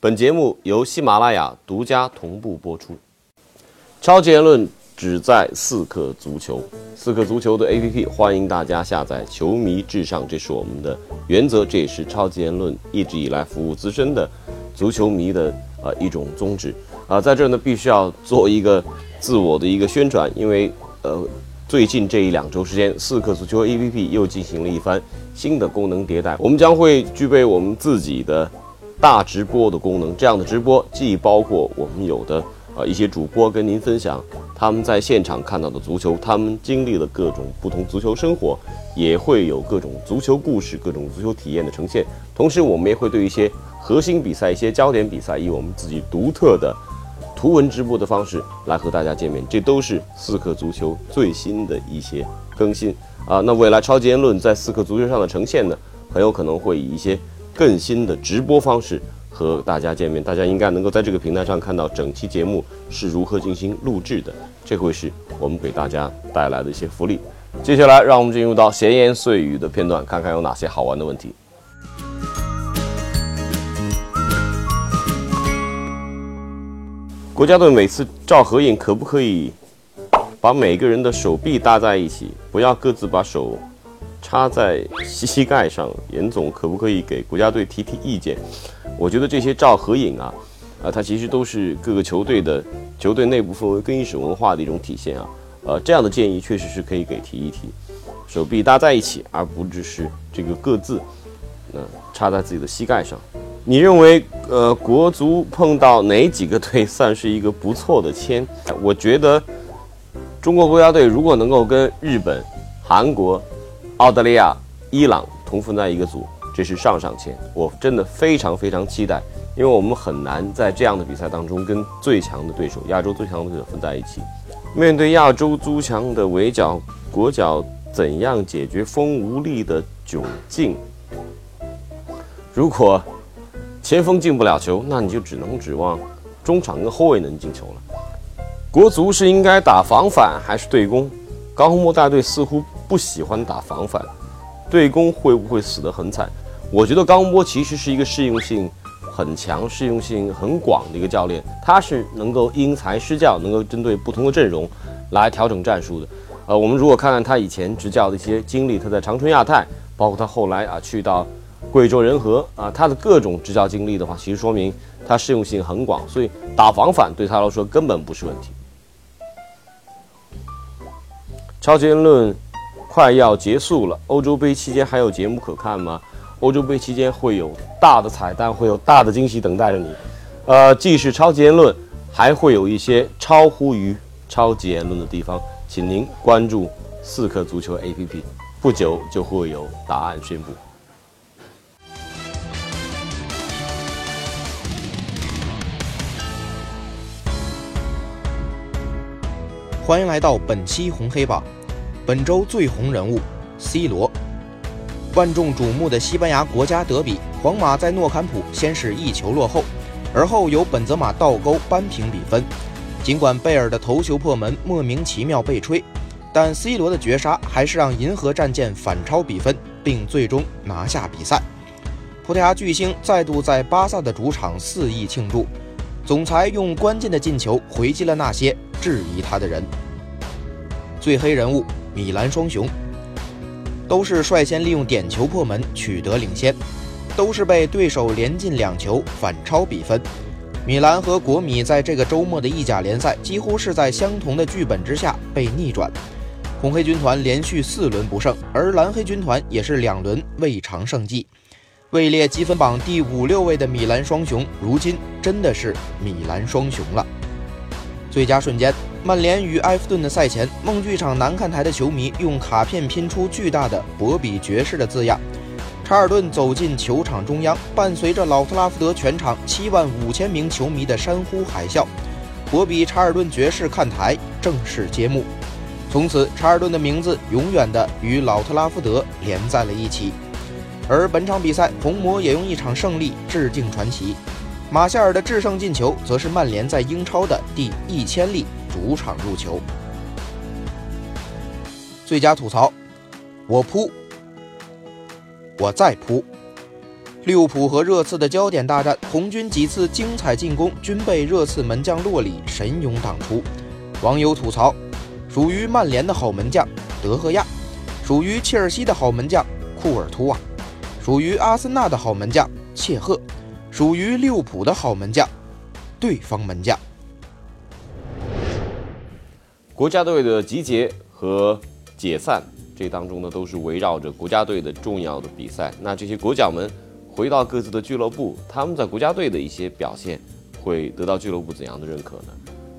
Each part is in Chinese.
本节目由喜马拉雅独家同步播出。超级言论只在四克足球，四克足球的 APP 欢迎大家下载。球迷至上，这是我们的原则，这也是超级言论一直以来服务资深的足球迷的呃一种宗旨啊。在这儿呢，必须要做一个自我的一个宣传，因为呃最近这一两周时间，四克足球 APP 又进行了一番新的功能迭代，我们将会具备我们自己的。大直播的功能，这样的直播既包括我们有的呃一些主播跟您分享他们在现场看到的足球，他们经历了各种不同足球生活，也会有各种足球故事、各种足球体验的呈现。同时，我们也会对一些核心比赛、一些焦点比赛，以我们自己独特的图文直播的方式来和大家见面。这都是四克足球最新的一些更新啊。那未来超级言论在四克足球上的呈现呢，很有可能会以一些。更新的直播方式和大家见面，大家应该能够在这个平台上看到整期节目是如何进行录制的，这会是我们给大家带来的一些福利。接下来，让我们进入到闲言碎语的片段，看看有哪些好玩的问题。国家队每次照合影，可不可以把每个人的手臂搭在一起，不要各自把手？插在膝膝盖上，严总可不可以给国家队提提意见？我觉得这些照合影啊，啊，它其实都是各个球队的球队内部氛围、更衣室文化的一种体现啊。呃，这样的建议确实是可以给提一提，手臂搭在一起，而不只是这个各自，呃，插在自己的膝盖上。你认为，呃，国足碰到哪几个队算是一个不错的签？我觉得，中国国家队如果能够跟日本、韩国。澳大利亚、伊朗同分在一个组，这是上上签。我真的非常非常期待，因为我们很难在这样的比赛当中跟最强的对手、亚洲最强的对手分在一起。面对亚洲足强的围剿，国脚怎样解决锋无力的窘境？如果前锋进不了球，那你就只能指望中场跟后卫能进球了。国足是应该打防反还是对攻？高洪波大队似乎。不喜欢打防反，对攻会不会死得很惨？我觉得高波其实是一个适应性很强、适应性很广的一个教练，他是能够因材施教，能够针对不同的阵容来调整战术的。呃，我们如果看看他以前执教的一些经历，他在长春亚泰，包括他后来啊去到贵州仁和啊，他的各种执教经历的话，其实说明他适用性很广，所以打防反对他来说根本不是问题。超前论。快要结束了，欧洲杯期间还有节目可看吗？欧洲杯期间会有大的彩蛋，会有大的惊喜等待着你。呃，既是超级言论，还会有一些超乎于超级言论的地方，请您关注四克足球 APP，不久就会有答案宣布。欢迎来到本期红黑榜。本周最红人物，C 罗。万众瞩目的西班牙国家德比，皇马在诺坎普先是一球落后，而后由本泽马倒钩扳平比分。尽管贝尔的头球破门莫名其妙被吹，但 C 罗的绝杀还是让银河战舰反超比分，并最终拿下比赛。葡萄牙巨星再度在巴萨的主场肆意庆祝，总裁用关键的进球回击了那些质疑他的人。最黑人物。米兰双雄都是率先利用点球破门取得领先，都是被对手连进两球反超比分。米兰和国米在这个周末的意甲联赛几乎是在相同的剧本之下被逆转，红黑军团连续四轮不胜，而蓝黑军团也是两轮未尝胜绩。位列积分榜第五六位的米兰双雄，如今真的是米兰双雄了。最佳瞬间。曼联与埃弗顿的赛前，梦剧场南看台的球迷用卡片拼出巨大的“博比爵士”的字样。查尔顿走进球场中央，伴随着老特拉福德全场七万五千名球迷的山呼海啸，博比查尔顿爵士看台正式揭幕。从此，查尔顿的名字永远的与老特拉福德连在了一起。而本场比赛，红魔也用一场胜利致敬传奇。马夏尔的制胜进球，则是曼联在英超的第一千例。主场入球，最佳吐槽，我扑，我再扑。利物浦和热刺的焦点大战，红军几次精彩进攻均被热刺门将洛里神勇挡出。网友吐槽：属于曼联的好门将德赫亚，属于切尔西的好门将库尔图瓦，属于阿森纳的好门将切赫，属于利物浦的好门将对方门将。国家队的集结和解散，这当中呢都是围绕着国家队的重要的比赛。那这些国脚们回到各自的俱乐部，他们在国家队的一些表现会得到俱乐部怎样的认可呢？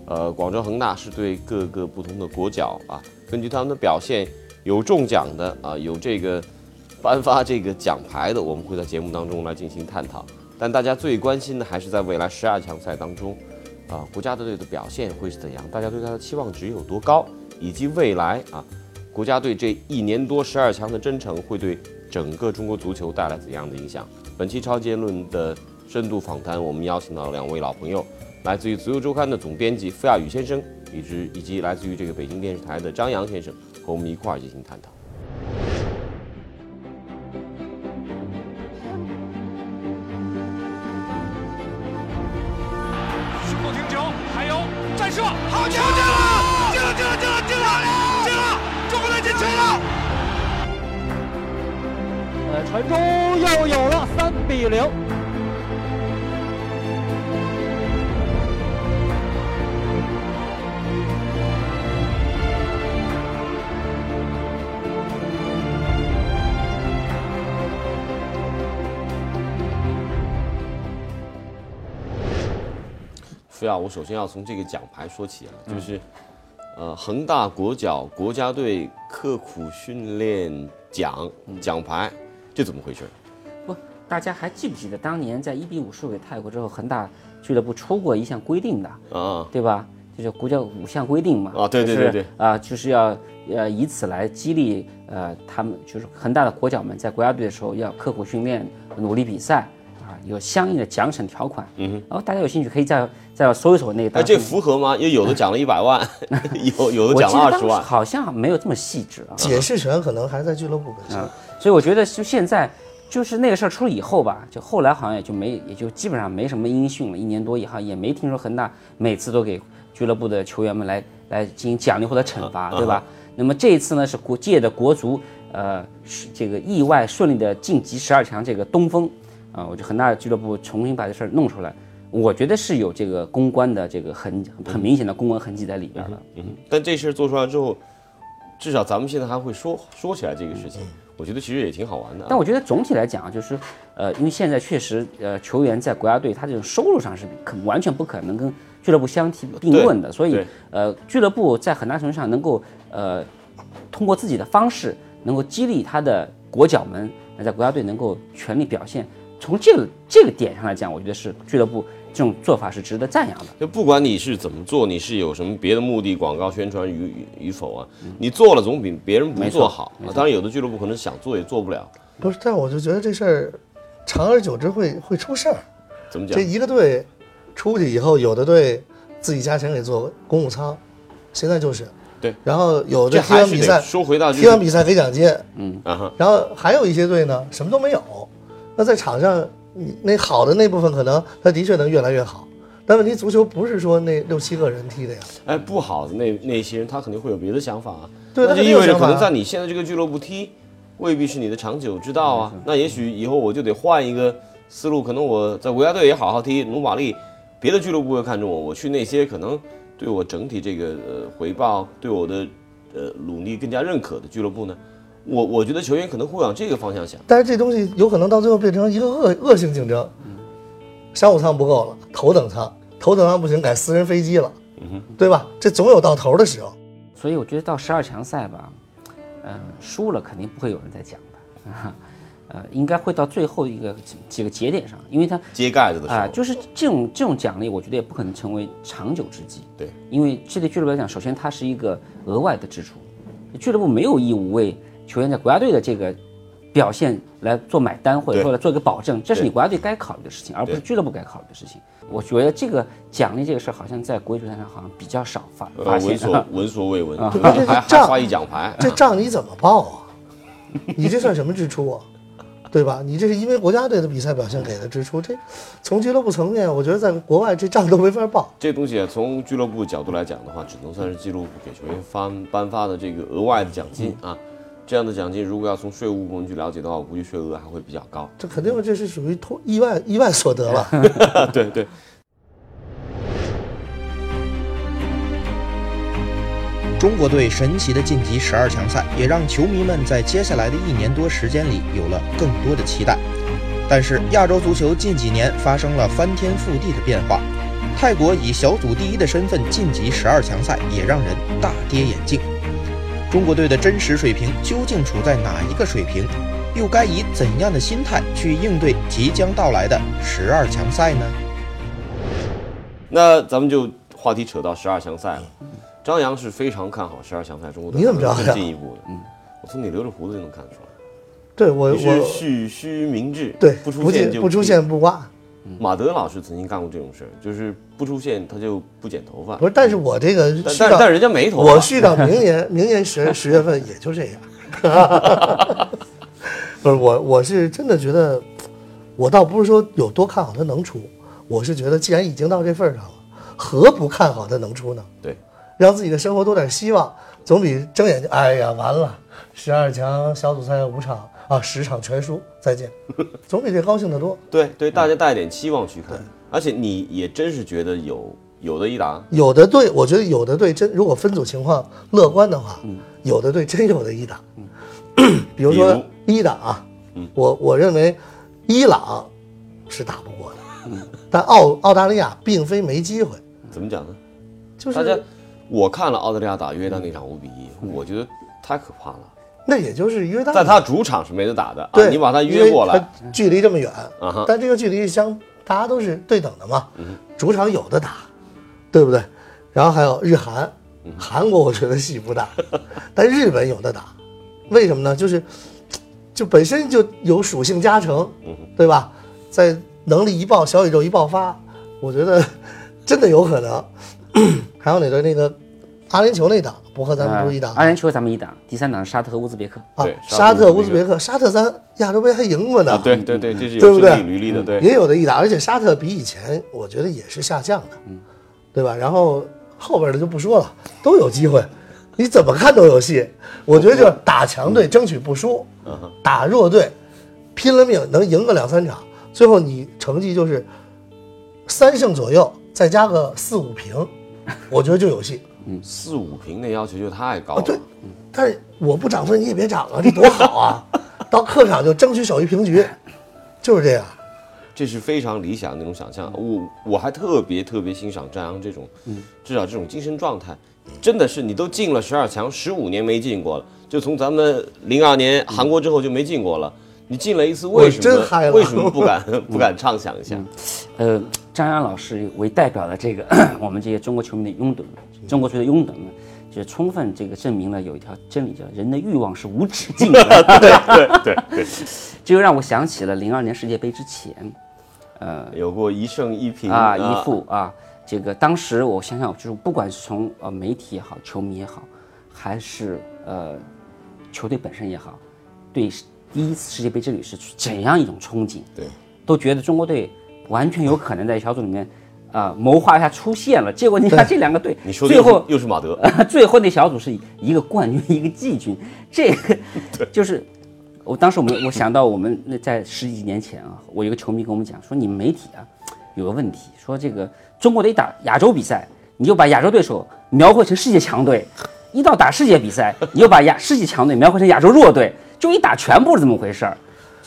呃，广州恒大是对各个不同的国脚啊，根据他们的表现有中奖的啊，有这个颁发这个奖牌的，我们会在节目当中来进行探讨。但大家最关心的还是在未来十二强赛当中。啊，国家队的表现会是怎样？大家对他的期望值有多高？以及未来啊，国家队这一年多十二强的征程会对整个中国足球带来怎样的影响？本期超结论的深度访谈，我们邀请到两位老朋友，来自于足球周刊的总编辑傅亚宇先生，以及以及来自于这个北京电视台的张扬先生，和我们一块儿进行探讨。传中又有了三比零。非要我首先要从这个奖牌说起啊，就是，呃，恒大国脚国家队刻苦训练奖奖牌，这怎么回事？不，大家还记不记得当年在一比五输给泰国之后，恒大俱乐部出过一项规定的啊，对吧？就是国家五项规定嘛。啊，对对对对。啊，就是要呃以此来激励呃他们，就是恒大的国脚们在国家队的时候要刻苦训练，努力比赛。有相应的奖惩条款，嗯哼，然后大家有兴趣可以再再搜一搜那个。哎，这符合吗？因为有的奖了一百万，有有的奖了二十万，好像没有这么细致啊。解释权可能还在俱乐部本身，所以我觉得就现在就是那个事儿出了以后吧，就后来好像也就没也就基本上没什么音讯了。一年多以后也没听说恒大每次都给俱乐部的球员们来来进行奖励或者惩罚，对吧？那么这一次呢是国界的国足，呃，是这个意外顺利的晋级十二强，这个东风。啊，我觉得恒大俱乐部重新把这事儿弄出来，我觉得是有这个公关的这个很很明显的公关痕迹在里边的。嗯，但这事儿做出来之后，至少咱们现在还会说说起来这个事情，我觉得其实也挺好玩的。但我觉得总体来讲啊，就是呃，因为现在确实呃，球员在国家队他这种收入上是可完全不可能跟俱乐部相提并论的，所以呃，俱乐部在很大程度上能够呃，通过自己的方式能够激励他的国脚们在国家队能够全力表现。从这个这个点上来讲，我觉得是俱乐部这种做法是值得赞扬的。就不管你是怎么做，你是有什么别的目的，广告宣传与与否啊，你做了总比别人不做好。当然，有的俱乐部可能想做也做不了。不是，但我就觉得这事儿，长而久之会会出事儿。怎么讲？这一个队出去以后，有的队自己加钱给做公务舱，现在就是。对。然后有的踢完比赛，说回到踢完比赛给奖金。嗯啊然后还有一些队呢，什么都没有。那在场上，你那好的那部分可能他的确能越来越好，但问题足球不是说那六七个人踢的呀。哎，不好的那那些人他肯定会有别的想法啊。对，那就意味着可能在你现在这个俱乐部踢，未必是你的长久之道啊。那也许以后我就得换一个思路，可能我在国家队也好好踢，努把力，别的俱乐部会看中我，我去那些可能对我整体这个呃回报，对我的呃努力更加认可的俱乐部呢。我我觉得球员可能会往这个方向想，但是这东西有可能到最后变成一个恶恶性竞争。商务舱不够了，头等舱，头等舱不行，改私人飞机了，对吧？这总有到头的时候。所以我觉得到十二强赛吧，嗯，输了肯定不会有人再讲的，呃，应该会到最后一个几个节点上，因为它揭盖子的时候，就是这种这种奖励，我觉得也不可能成为长久之计。对，因为这对俱乐部来讲，首先它是一个额外的支出，俱乐部没有义务为。球员在国家队的这个表现来做买单，或者说来做一个保证，这是你国家队该考虑的事情，而不是俱乐部该考虑的事情。我觉得这个奖励这个事儿，好像在国际足坛上好像比较少发发现。闻所闻所未闻，还还发一奖牌，这账你怎么报啊？你这算什么支出啊？对吧？你这是因为国家队的比赛表现给的支出，这从俱乐部层面，我觉得在国外这账都没法报。这东西啊，从俱乐部角度来讲的话，只能算是俱乐部给球员发颁发的这个额外的奖金啊。这样的奖金，如果要从税务部门去了解的话，我估计税额还会比较高。这肯定这是属于偷意外意外所得了。对对。中国队神奇的晋级十二强赛，也让球迷们在接下来的一年多时间里有了更多的期待。但是亚洲足球近几年发生了翻天覆地的变化，泰国以小组第一的身份晋级十二强赛，也让人大跌眼镜。中国队的真实水平究竟处在哪一个水平？又该以怎样的心态去应对即将到来的十二强赛呢？那咱们就话题扯到十二强赛了。张扬是非常看好十二强赛中国队你怎么知道更进一步的？嗯，我从你留着胡子就能看得出来。对我你是我蓄须明志，对不出现就不出现不挂。马德老师曾经干过这种事儿，就是不出现他就不剪头发。不是，但是我这个但续到但但人家没头发。我续到明年，明年十十月份也就这样。不是我，我是真的觉得，我倒不是说有多看好他能出，我是觉得既然已经到这份儿上了，何不看好他能出呢？对，让自己的生活多点希望，总比睁眼睛哎呀完了，十二强小组赛五场啊十场全输再见，总比这高兴的多。对对，大家带点期望去看，而且你也真是觉得有有的一打。有的队，我觉得有的队真，如果分组情况乐观的话，有的队真有的一打。比如说一打啊，我我认为伊朗是打不过的，但澳澳大利亚并非没机会，怎么讲呢？就是大家是，我看了澳大利亚打约旦那场五比一，我觉得太可怕了。那也就是约旦，在他主场是没得打的，啊对你把他约过来，它距离这么远啊，但这个距离相大家都是对等的嘛，嗯主场有的打，对不对？然后还有日韩，嗯韩国我觉得戏不大，但日本有的打，为什么呢？就是就本身就有属性加成，嗯对吧？在能力一爆，小宇宙一爆发，我觉得 真的有可能。还有哪个那个阿联酋那档不和咱们不是一档阿联酋咱们一档，第三档是沙特和乌兹别克。啊？沙特、乌兹别克克，沙特咱亚洲杯还赢过呢。啊，对对对，这是对不对履历的，对。也有的一档，而且沙特比以前我觉得也是下降的，嗯对吧？然后后边的就不说了，都有机会，你怎么看都有戏。我觉得就是打强队争取不输，打弱队拼了命能赢个两三场，最后你成绩就是三胜左右，再加个四五平，我觉得就有戏。四五平的要求就太高啊，了。对，但是我不涨分你也别涨啊，这多好啊！到客场就争取守一平局，就是这样。这是非常理想的那种想象。我我还特别特别欣赏张扬这种，至少这种精神状态，真的是你都进了十二强，十五年没进过了，就从咱们零二年韩国之后就没进过了。你进了一次，为什真嗨了么为什么不敢 不敢畅想一下？呃，张扬老师为代表的这个 我们这些中国球迷的拥趸，中国球的拥趸们，就充分这个证明了有一条真理，叫人的欲望是无止境的。对对对 对，这就让我想起了零二年世界杯之前，呃有过一胜一平啊一负啊，这个当时我想想，就是不管是从呃媒体也好，球迷也好，还是呃球队本身也好，对第一次世界杯之旅是怎样一种憧憬？对，都觉得中国队完全有可能在小组里面啊、谋划一下出现了。结果你看这两个队最后又是马德，最后那小组是一个冠军，一个季军，这个 就是我当时我们我想到我们那在十几年前啊，我有个球迷跟我们讲说，你们媒体啊有个问题，说这个中国队打亚洲比赛，你就把亚洲对手描绘成世界强队，一到打世界比赛，你就把亚世界强队描绘成亚洲弱队，就一打全部是这么回事儿，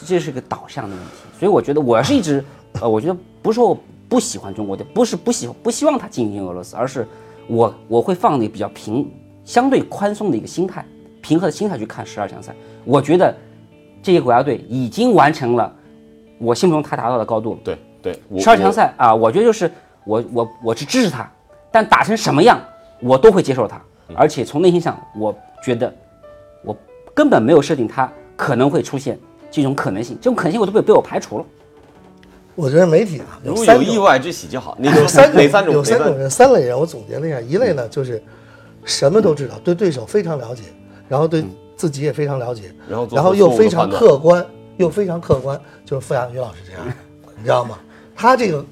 这是个导向的问题。所以我觉得我是一直，呃，我觉得不是说我不喜欢中国队，不是不喜不希望他进军俄罗斯，而是我我会放一个比较平、相对宽松的一个心态，平和的心态去看十二强赛。我觉得这些国家队已经完成了我心目中他达到的高度了。对对，我十二强赛啊，我觉得就是我我我是支持他，但打成什么样我都会接受他，而且从内心上我觉得我根本没有设定他可能会出现这种可能性，这种可能性我都被被我排除了。我觉得媒体啊，如果三有意外之喜就好。你有三哪三种？有三种人，三类人，我总结了一下，一类呢就是什么都知道，对对手非常了解，然后对自己也非常了解，然后又非常客观，又非常客观，就是傅亚宇老师这样，你知道吗？他这个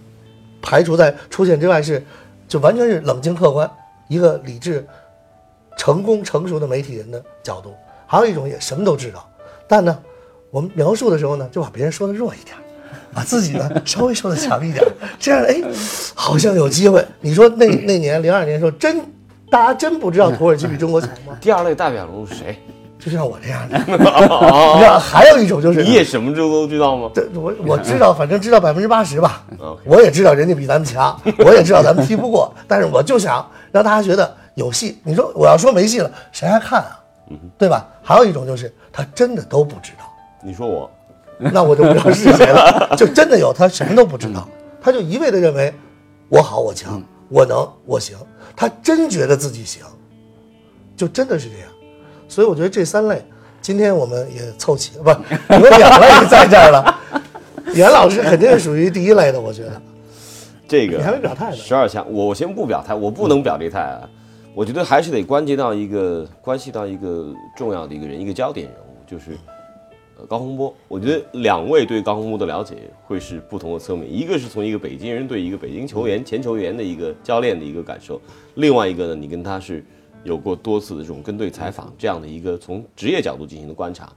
排除在出现之外是，就完全是冷静客观，一个理智、成功成熟的媒体人的角度。还有一种也什么都知道，但呢，我们描述的时候呢，就把别人说的弱一点，把自己呢稍微说的强一点，这样哎，好像有机会。你说那那年零二年的时候，真大家真不知道土耳其比中国强吗？第二类代表人物是谁？就像我这样的，你知道，还有一种就是你也什么都都知道吗？这我我知道，反正知道百分之八十吧。我也知道人家比咱们强，我也知道咱们踢不过，但是我就想让大家觉得有戏。你说我要说没戏了，谁还看啊？对吧？还有一种就是他真的都不知道，你说我，那我就不知道是谁了。就真的有他什么都不知道，他就一味的认为我好我强我能我行，他真觉得自己行，就真的是这样。所以我觉得这三类，今天我们也凑齐了，不，有两位在这儿了。严老师肯定是属于第一类的，我觉得。这个你还没表态呢十二强，我我先不表态，我不能表这态啊。我觉得还是得关系到一个关系到一个重要的一个人，一个焦点人物，就是呃高洪波。我觉得两位对高洪波的了解会是不同的侧面，一个是从一个北京人对一个北京球员、前球员的一个教练的一个感受，另外一个呢，你跟他是有过多次的这种跟队采访，这样的一个从职业角度进行的观察。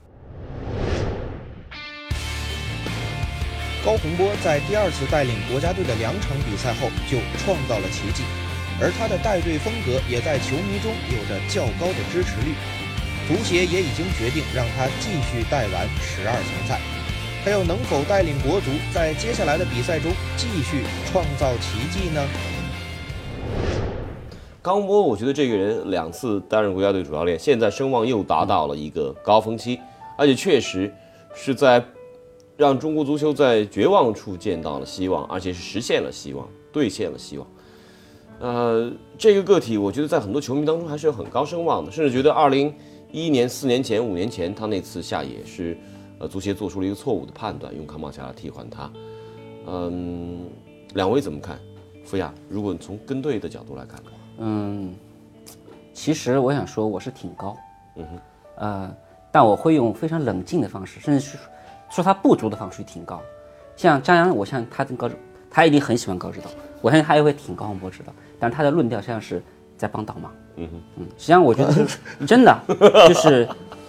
高洪波在第二次带领国家队的两场比赛后就创造了奇迹，而他的带队风格也在球迷中有着较高的支持率。足协也已经决定让他继续带完十二强赛，他又能否带领国足在接下来的比赛中继续创造奇迹呢？高波，我觉得这个人两次担任国家队主教练，现在声望又达到了一个高峰期，而且确实是在让中国足球在绝望处见到了希望，而且是实现了希望，兑现了希望。呃，这个个体，我觉得在很多球迷当中还是有很高声望的，甚至觉得二零一一年、四年前、五年前他那次下野是，呃，足协做出了一个错误的判断，用康茂侠来替换他。嗯，两位怎么看？福亚，如果你从跟队的角度来看的话。嗯，其实我想说，我是挺高，嗯哼，呃，但我会用非常冷静的方式，甚至是说他不足的方式去挺高。像张扬，我相信他跟高，他一定很喜欢高指导，我相信他也会挺高洪波指导，但他的论调像是在帮倒忙。嗯哼，嗯，实际上我觉得 真的就是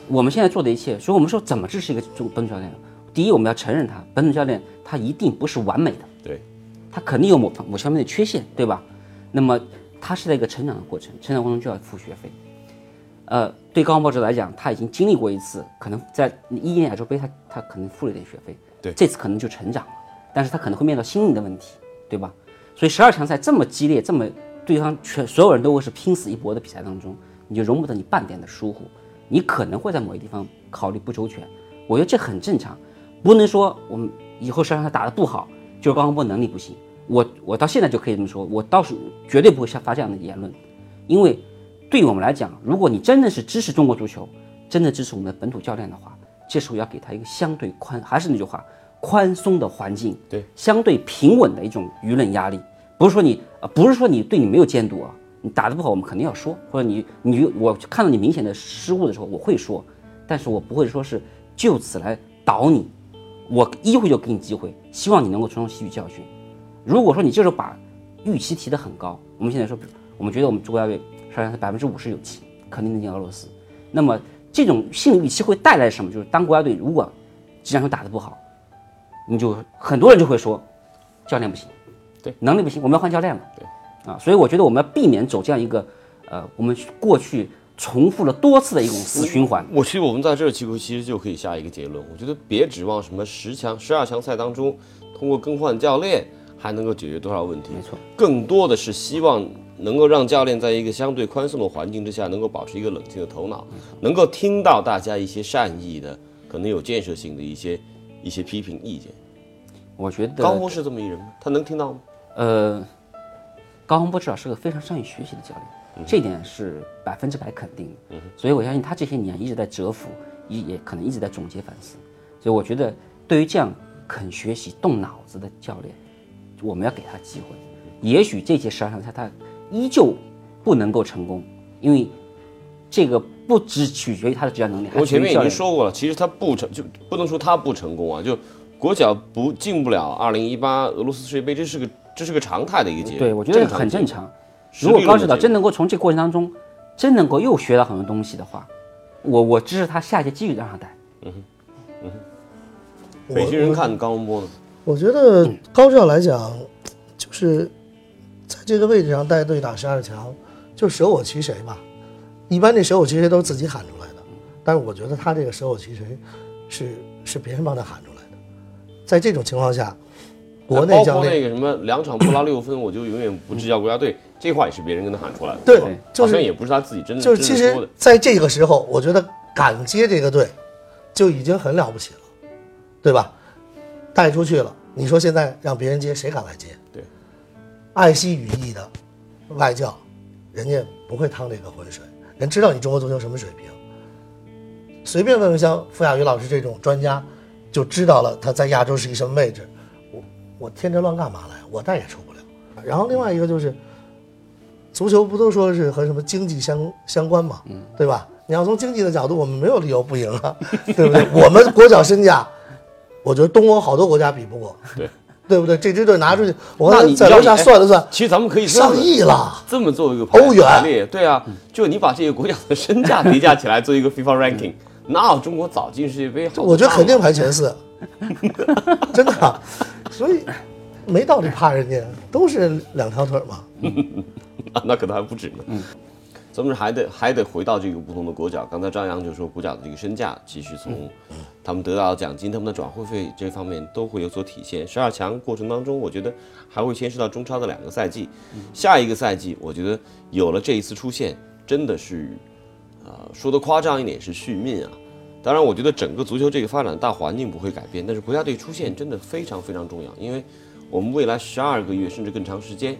我们现在做的一切，所以我们说怎么支持一个中本土教练？第一，我们要承认他本土教练他一定不是完美的，对，他肯定有某某方面的缺陷，对吧？那么他是在一个成长的过程，成长过程就要付学费。呃，对高洪波指导来讲，他已经经历过一次，可能在一一年亚洲杯他他可能付了一点学费，对这次可能就成长了，但是他可能会面临到心理的问题，对吧？所以十二强赛这么激烈，这么对方全所有人都会是拼死一搏的比赛当中，你就容不得你半点的疏忽，你可能会在某些地方考虑不周全，我觉得这很正常，不能说我们以后十二强赛打得不好，就是高洪波能力不行。我我到现在就可以这么说，我倒是绝对不会发这样的言论，因为对我们来讲，如果你真的是支持中国足球，真的支持我们的本土教练的话，这时候要给他一个相对宽，还是那句话，宽松的环境，对，相对平稳的一种舆论压力，不是说你呃，不是说你对你没有监督啊，你打得不好，我们肯定要说，或者你你我看到你明显的失误的时候，我会说，但是我不会说是就此来倒你，我一会就给你机会，希望你能够从中吸取教训。如果说你这时候把预期提得很高，我们现在说，我们觉得我们国家队上是百分之五十有戏，肯定能进俄罗斯。那么这种心理预期会带来什么？就是当国家队如果这场球打得不好，你就很多人就会说，教练不行，对，能力不行，我们要换教练嘛，对，啊，所以我觉得我们要避免走这样一个，呃，我们过去重复了多次的一种死循环。我其实我们在这儿其实其实就可以下一个结论，我觉得别指望什么十强、十二强赛当中通过更换教练还能够解决多少问题。没错，更多的是希望能够让教练在一个相对宽松的环境之下，能够保持一个冷静的头脑，能够听到大家一些善意的、可能有建设性的一些一些批评意见。我觉得高洪是这么一人吗？他能听到吗？呃，高洪波至少是个非常善于学习的教练，这点是百分之百肯定的。所以我相信他这些年一直在蛰伏，也也可能一直在总结反思。所以我觉得，对于这样肯学习、动脑子的教练，我们要给他机会。也许这届十二强赛他依旧不能够成功，因为这个不只取决于他的执教能力，还我前面已经说过了，其实他不成就不能说他不成功啊，就国脚不进不了二零一八俄罗斯世界杯，这是个这是个常态的一个结果。对我觉得很正常。如果高指导真能够从这个过程当中，真能够又学到很多东西的话，我我支持他下届继续让他带。我北京人看高洪波呢，我觉得高指导来讲，就是在这个位置上带队打十二强，就舍我其谁吧。一般这舍我其谁都是自己喊出来的，但是我觉得他这个舍我其谁是是别人帮他喊出来的。在这种情况下，国内包教练括那个什么两场不拉六分，我就永远不执教国家队，这话也是别人跟他喊出来的。对好像也不是他自己真的就是其实。在这个时候，我觉得敢接这个队就已经很了不起了，对吧？带出去了，你说现在让别人接，谁敢来接？对，爱惜羽翼的外教，人家不会趟这个浑水，人知道你中国足球什么水平。随便问问像傅亚宇老师这种专家，就知道了他在亚洲是一什么位置。我我天真乱干嘛来？我带也出不了。然后另外一个就是，足球不都说是和什么经济相相关嘛，对吧？你要从经济的角度，我们没有理由不赢啊，对不对？我们国脚身价，我觉得东欧好多国家比不过，对，对不对？这支队拿出去，我那刚才在楼下算了算，其实咱们可以上亿了。这么做一个欧元对啊，就你把这些国家的身价叠加起来做一个 FIFA ranking，那中国早进世界杯我觉得肯定排前四，真的啊，所以没道理怕人家，都是两条腿嘛。那 那可能还不止呢。嗯，咱们还得还得回到这个不同的国脚。刚才张扬就说国脚的这个身价，其实从他们得到的奖金、他们的转会费这方面都会有所体现。十二强过程当中，我觉得还会牵涉到中超的两个赛季。下一个赛季，我觉得有了这一次出现，真的是，呃，说的夸张一点是续命啊。当然，我觉得整个足球这个发展大环境不会改变，但是国家队出现真的非常非常重要，因为我们未来十二个月甚至更长时间，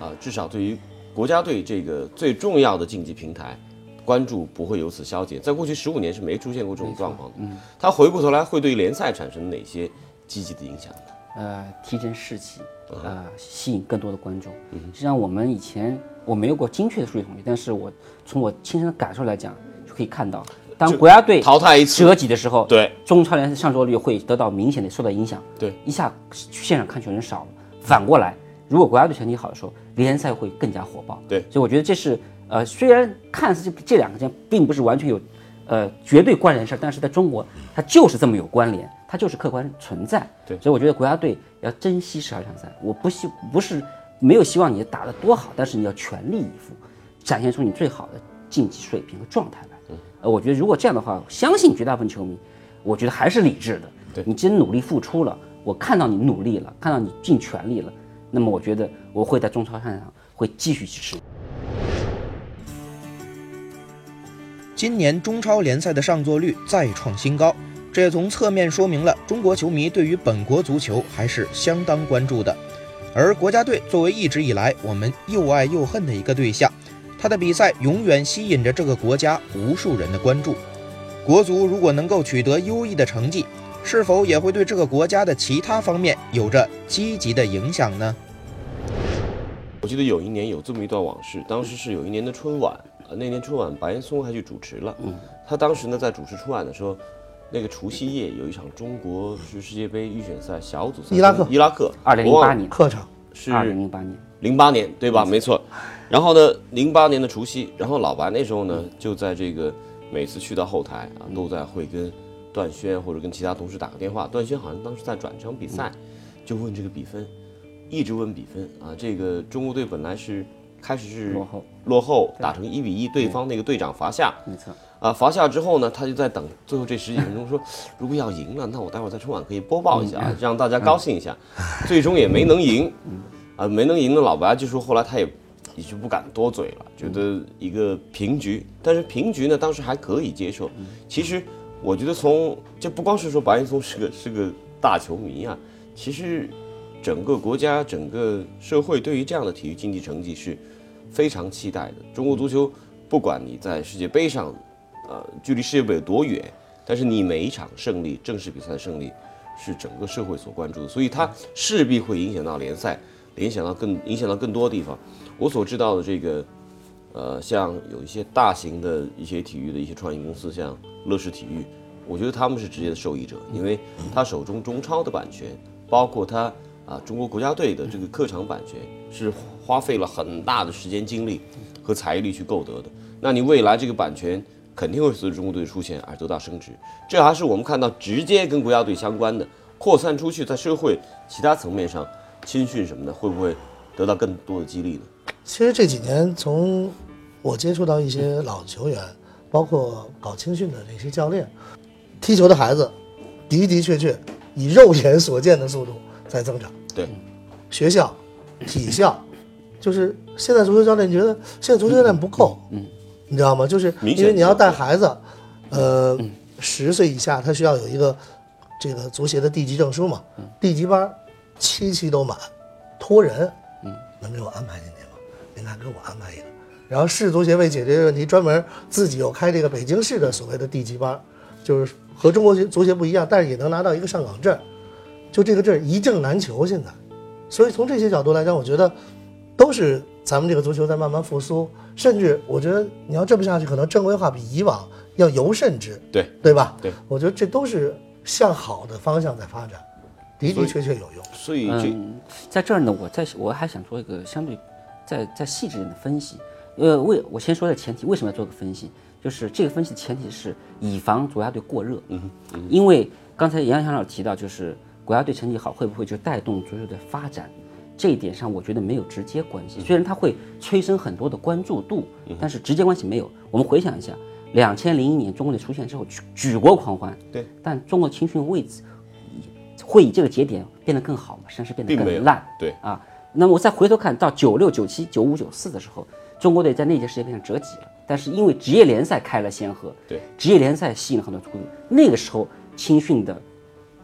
啊、至少对于国家队这个最重要的竞技平台，关注不会由此消解。在过去十五年是没出现过这种状况的。嗯，他回过头来会对联赛产生哪些积极的影响？呃，提振士气，呃，吸引更多的观众。实际上，我们以前我没有过精确的数据统计，但是我从我亲身的感受来讲，就可以看到，当国家队淘汰一次折戟的时候，对中超联赛上座率会得到明显的受到影响。对，一下去现场看球人少了。反过来，如果国家队成绩好的时候，联赛会更加火爆。对所以我觉得这是呃，虽然看似这这两个间并不是完全有呃绝对关联的事儿，但是在中国它就是这么有关联，它就是客观存在。对所以我觉得国家队要珍惜十二强赛。我不希不是没有希望你打得多好，但是你要全力以赴，展现出你最好的竞技水平和状态来。呃，我觉得如果这样的话，相信绝大部分球迷，我觉得还是理智的。对你真努力付出了，我看到你努力了，看到你尽全力了，那么我觉得我会在中超赛上会继续支持你。今年中超联赛的上座率再创新高，这也从侧面说明了中国球迷对于本国足球还是相当关注的。而国家队作为一直以来我们又爱又恨的一个对象，他的比赛永远吸引着这个国家无数人的关注。国足如果能够取得优异的成绩，是否也会对这个国家的其他方面有着积极的影响呢？我记得有一年有这么一段往事，当时是有一年的春晚，呃，那年春晚白岩松还去主持了。嗯，他当时呢在主持春晚的时候，那个除夕夜有一场中国是世界杯预选赛小组赛，伊拉克。伊拉克，2008我忘了。年客场是。二零零八年，零八年对吧？没错。然后呢，零八年的除夕，然后老白那时候呢，就在这个每次去到后台啊，都在会跟段轩或者跟其他同事打个电话。段轩好像当时在转场比赛，就问这个比分，一直问比分啊。这个中国队本来是开始是落后，落后打成一比一，对方那个队长罚下。没错。啊，罚下之后呢，他就在等最后这十几分钟，说如果要赢了，那我待会儿在春晚可以播报一下，啊，让大家高兴一下。最终也没能赢，啊，没能赢的老白就说后来他也也就不敢多嘴了，觉得一个平局，但是平局呢，当时还可以接受。其实我觉得从这不光是说白岩松是个是个大球迷啊，其实整个国家整个社会对于这样的体育竞技成绩是非常期待的。中国足球不管你在世界杯上。呃，距离世界杯有多远？但是你每一场胜利，正式比赛的胜利，是整个社会所关注的，所以它势必会影响到联赛，联想到更影响到更多地方。我所知道的这个，呃，像有一些大型的一些体育的一些创业公司，像乐视体育，我觉得他们是直接的受益者，因为他手中中超的版权，包括他啊中国国家队的这个客场版权，是花费了很大的时间精力和财力去购得的。那你未来这个版权肯定会随着中国队出现而得到升值，这还是我们看到直接跟国家队相关的，扩散出去，在社会其他层面上青训什么的，会不会得到更多的激励呢？其实这几年，从我接触到一些老球员，包括搞青训的这些教练，踢球的孩子，的的确确以肉眼所见的速度在增长。对，学校、体校，就是现在足球教练觉得现在足球教练不够，嗯，你知道吗？就是因为你要带孩子，呃，十岁以下他需要有一个这个足协的地级证书嘛，地级班七期都满，托人，嗯，能给我安排进去吗？您看给我安排一个。然后市足协为解决这个问题，专门自己有开这个北京市的所谓的地级班，就是和中国足协不一样，但是也能拿到一个上岗证，就这个证一证难求现在。所以从这些角度来讲，我觉得都是咱们这个足球在慢慢复苏，甚至我觉得你要这么下去，可能正规化比以往要尤甚之，对对吧？对，我觉得这都是向好的方向在发展，的的确确有用。所以这、嗯，在这儿呢，我在我还想做一个相对再再细致一点的分析。呃，为我先说的前提，为什么要做个分析？就是这个分析的前提是以防国家队过热。嗯因为刚才杨洋老师提到，就是国家队成绩好会不会就带动足球的发展？这一点上，我觉得没有直接关系。虽然它会催生很多的关注度，但是直接关系没有。我们回想一下，两千零一年中国队出现之后，举举国狂欢。对。但中国青训位置会以这个节点变得更好吗？甚至变得更烂。对啊，那么我再回头看到九六、九七、九五、九四的时候，中国队在那届世界杯上折戟了。但是因为职业联赛开了先河，对职业联赛吸引了很多足球队，那个时候青训的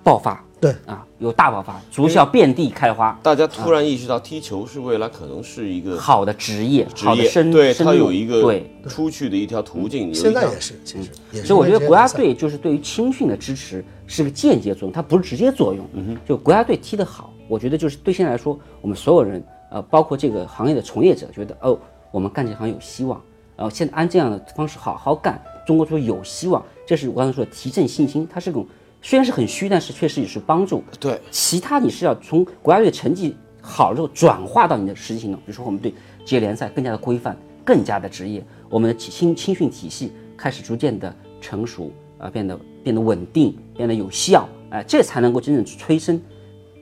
爆发对，啊，有大爆发，足校遍地开花，大家突然意识到踢球是未来可能是一个好的职业，职业，好的深对它深入有一个对。出去的一条途径。现在也是，其实也是。所以我觉得国家队就是对于青训的支持是个间接作用，它不是直接作用。嗯就国家队踢得好，我觉得就是对现在来说，我们所有人，呃，包括这个行业的从业者，觉得哦，我们干这行有希望，然后现在按这样的方式好好干，中国足球有希望。这是我刚才说的提振信心，它是种虽然是很虚，但是确实也是帮助。对，其他你是要从国家队成绩好之后转化到你的实际行动，比如说我们对职业联赛更加的规范，更加的职业，我们的青青训体系开始逐渐的成熟啊、变得变得稳定，变得有效，哎、这才能够真正催生，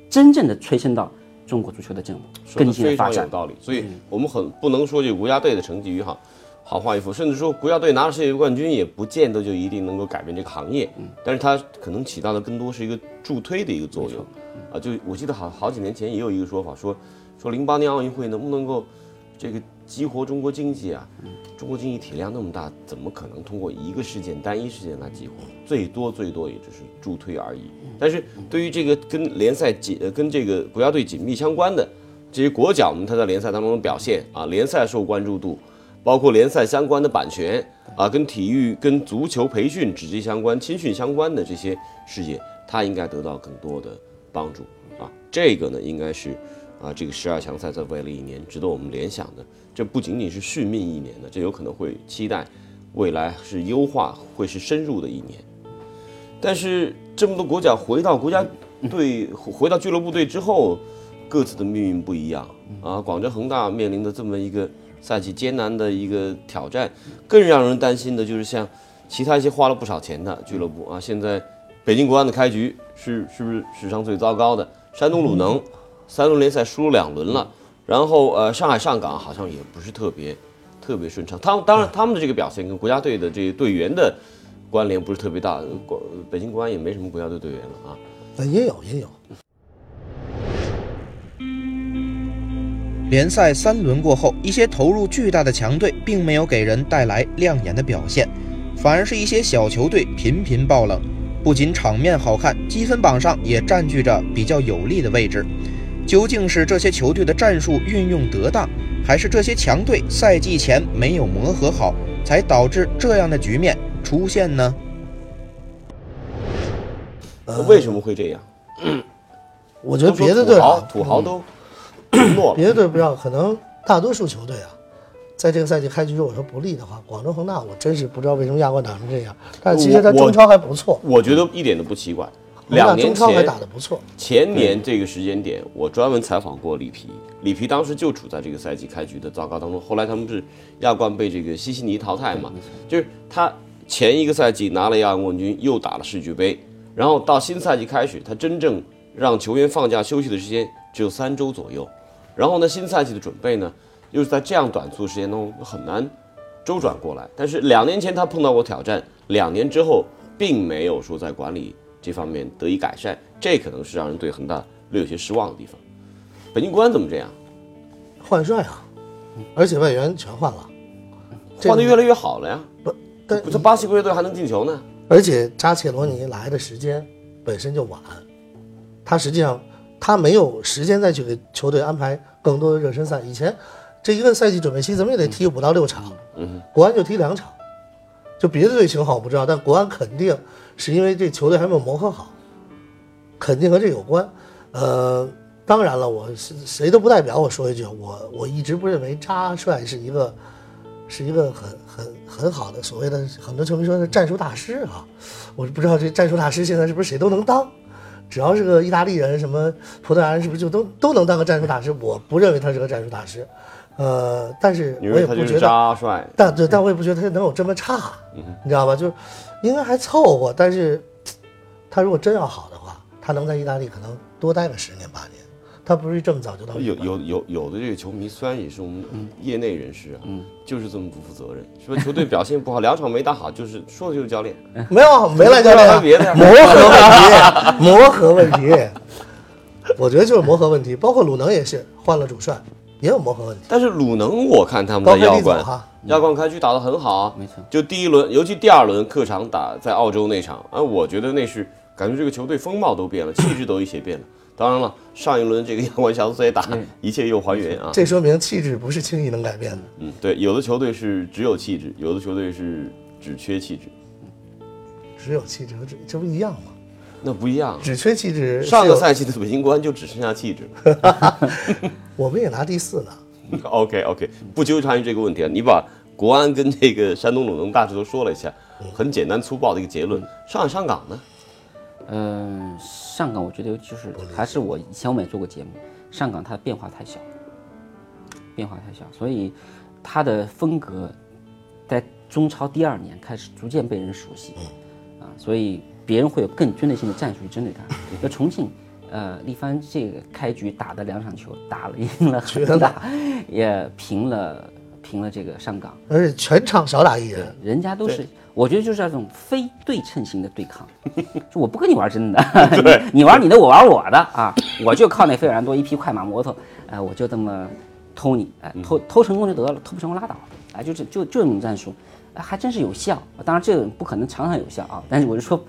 真正的催生到中国足球的这种更新的发展。有道理。所以我们很不能说这个国家队的成绩与好好画一幅，甚至说国家队拿了世界杯冠军，也不见得就一定能够改变这个行业。但是它可能起到的更多是一个助推的一个作用。啊，就我记得好好几年前也有一个说法，说说零八年奥运会能不能够这个激活中国经济啊？中国经济体量那么大，怎么可能通过一个事件、单一事件来激活？最多最多也只是助推而已。但是对于这个跟联赛紧、呃跟这个国家队紧密相关的这些国脚们，他在联赛当中的表现啊，联赛受关注度，包括联赛相关的版权啊，跟体育、跟足球培训直接相关、青训相关的这些事业，他应该得到更多的帮助啊。这个呢，应该是啊，这个十二强赛在未来一年值得我们联想的。这不仅仅是续命一年的，这有可能会期待未来是优化，会是深入的一年。但是这么多国脚回到国家 队、回到俱乐部队之后，各自的命运不一样啊。广州恒大面临的这么一个赛季艰难的一个挑战，更让人担心的就是像其他一些花了不少钱的俱乐部啊，现在北京国安的开局是是不是史上最糟糕的？山东鲁能三轮联赛输了两轮了，然后呃上海上港好像也不是特别特别顺畅。他们当然他们的这个表现跟国家队的这个队员的关联不是特别大，国北京国安也没什么国家队队员了啊。呃也有也有，联赛三轮过后，一些投入巨大的强队并没有给人带来亮眼的表现，反而是一些小球队频频爆冷。不仅场面好看，积分榜上也占据着比较有利的位置。究竟是这些球队的战术运用得当，还是这些强队赛季前没有磨合好，才导致这样的局面出现呢？那为什么会这样？我觉得别的队土豪啊土豪都承诺，别的队不知道，可能大多数球队啊，在这个赛季开局如果说不利的话，广州恒大我真是不知道为什么亚冠打成这样。但其实他中超还不错，我觉得一点都不奇怪。两年中超还前打得不错。前年这个时间点，我专门采访过里皮，里皮当时就处在这个赛季开局的糟糕当中。后来他们是亚冠被这个西西尼淘汰嘛，就是他前一个赛季拿了亚冠冠军，又打了世俱杯，然后到新赛季开始，他真正让球员放假休息的时间只有三周左右，然后呢，新赛季的准备呢，又是在这样短促的时间中很难周转过来。但是两年前他碰到过挑战，两年之后并没有说在管理这方面得以改善，这可能是让人对恒大略有些失望的地方。北京国安怎么这样？换帅啊，而且外援全换了，换的越来越好了呀！不，但不是巴西国家队还能进球呢？而且扎切罗尼来的时间本身就晚，他实际上他没有时间再去给球队安排更多的热身赛。以前这一个赛季准备期怎么也得踢五到六场，嗯，国安就踢两场，就别的队情况我不知道，但国安肯定是因为这球队还没有磨合好，肯定和这有关。呃，当然了，我是谁都不代表我说一句，我我一直不认为扎帅是一个是一个很很很好的所谓的很多球迷说的战术大师啊，我不知道这战术大师现在是不是谁都能当，只要是个意大利人什么葡萄牙人是不是就都都能当个战术大师？我不认为他是个战术大师，呃，但是我也不觉得，扎帅？但对，但我也不觉得他能有这么差，你知道吧？就是应该还凑合，但是他如果真要好的话，他能在意大利可能多待个十年八年，他不是这么早就到有有有有的这个球迷虽然也是我们业内人士啊，就是这么不负责任，是吧？球队表现不好，两场没打好，就是说的就是教练。没有没来教练啊，别的磨合问题，磨合问题，我觉得就是磨合问题，包括鲁能也是换了主帅，也有磨合问题。但是鲁能，我看他们高开低走在亚冠哈，亚冠开局打得很好啊，没错就第一轮，尤其第二轮客场打在澳洲那场，啊，我觉得那是感觉这个球队风貌都变了，气质都一些变了。当然了，上一轮这个阳光小组赛打，一切又还原啊。这说明气质不是轻易能改变的。嗯，对，有的球队是只有气质，有的球队是只缺气质，只有气质和只这不一样吗？那不一样。只缺气质。上个赛季的北京国安就只剩下气质。我们也拿第四呢。OK OK，不纠缠于这个问题啊，你把国安跟这个山东鲁能大致都说了一下，很简单粗暴的一个结论。上海上港呢？嗯，上港我觉得就是还是我以前我们也做过节目，上港它的变化太小，变化太小，所以它的风格在中超第二年开始逐渐被人熟悉，啊，所以别人会有更针对性的战术去针对它。那重庆，呃，力帆这个开局打的两场球，打了赢了 恒大，也平了平了这个上港，而且全场少打一人，人家都是，我觉得就是那种非对称型的对抗，就我不跟你玩真的，你你玩你的，我玩我的。啊，我就靠那费尔南多一匹快马摩托，哎、我就这么偷你，哎、偷偷成功就得了，偷不成功拉倒，哎、就这就就这种战术，哎还真是有效。当然这个不可能场场有效啊，但是我就说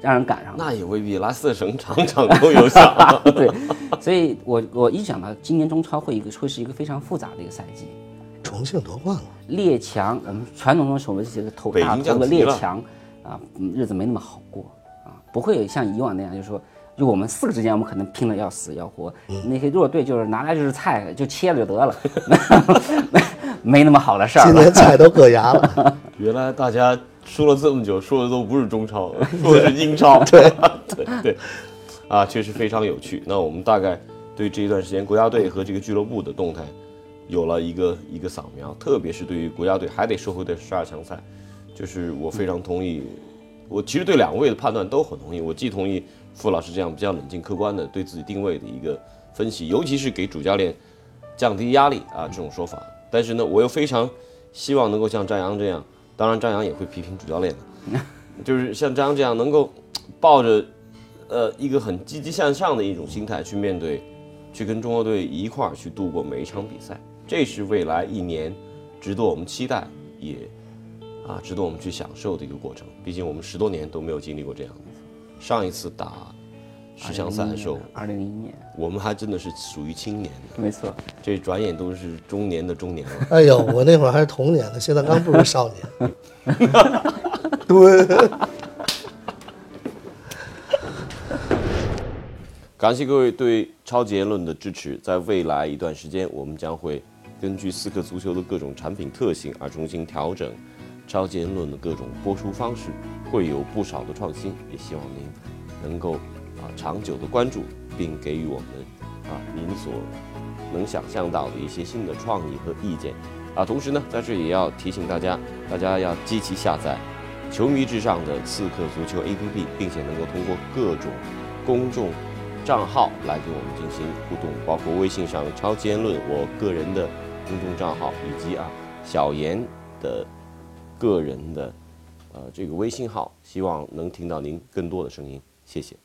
让人赶上。了。那也未必，拉四省场场都有效。对，所以我我一直想到今年中超会一个会是一个非常复杂的一个赛季，重庆夺冠了。列强，我们传统中所谓这个头北京大头的降级了列强啊，嗯日子没那么好过啊，不会像以往那样，就是说，就我们四个之间，我们可能拼了要死要活，嗯那些弱队就是拿来就是菜，就切了就得了，没 没那么好的事儿今年。菜都硌牙了。原来大家说了这么久，说的都不是中超，说的是英超。对对对，啊，确实非常有趣。那我们大概对这一段时间国家队和这个俱乐部的动态有了一个一个扫描，特别是对于国家队还得说回的十二强赛，就是我非常同意，我其实对两位的判断都很同意。我既同意傅老师这样比较冷静客观的对自己定位的一个分析，尤其是给主教练降低压力啊这种说法。但是呢，我又非常希望能够像张扬这样，当然张扬也会批评主教练的，就是像张扬这样能够抱着呃一个很积极向上的一种心态去面对，去跟中国队一块儿去度过每一场比赛，这是未来一年值得我们期待，也啊值得我们去享受的一个过程。毕竟我们十多年都没有经历过这样的，上一次打十强赛的时候，二零零一年，我们还真的是属于青年的，没错，这转眼都是中年的中年了。哎呦，我那会儿还是童年呢，现在刚步入少年。对，感谢各位对超级言论的支持，在未来一段时间，我们将会根据刺客足球的各种产品特性而重新调整超级言论的各种播出方式，会有不少的创新。也希望您能够啊长久的关注，并给予我们啊您所能想象到的一些新的创意和意见。啊，同时呢，在这里也要提醒大家，大家要积极下载“球迷至上”的刺客足球 APP，并且能够通过各种公众账号来跟我们进行互动，包括微信上“超级言论”我个人的公众账号，以及啊小严的个人的呃这个微信号，希望能听到您更多的声音，谢谢。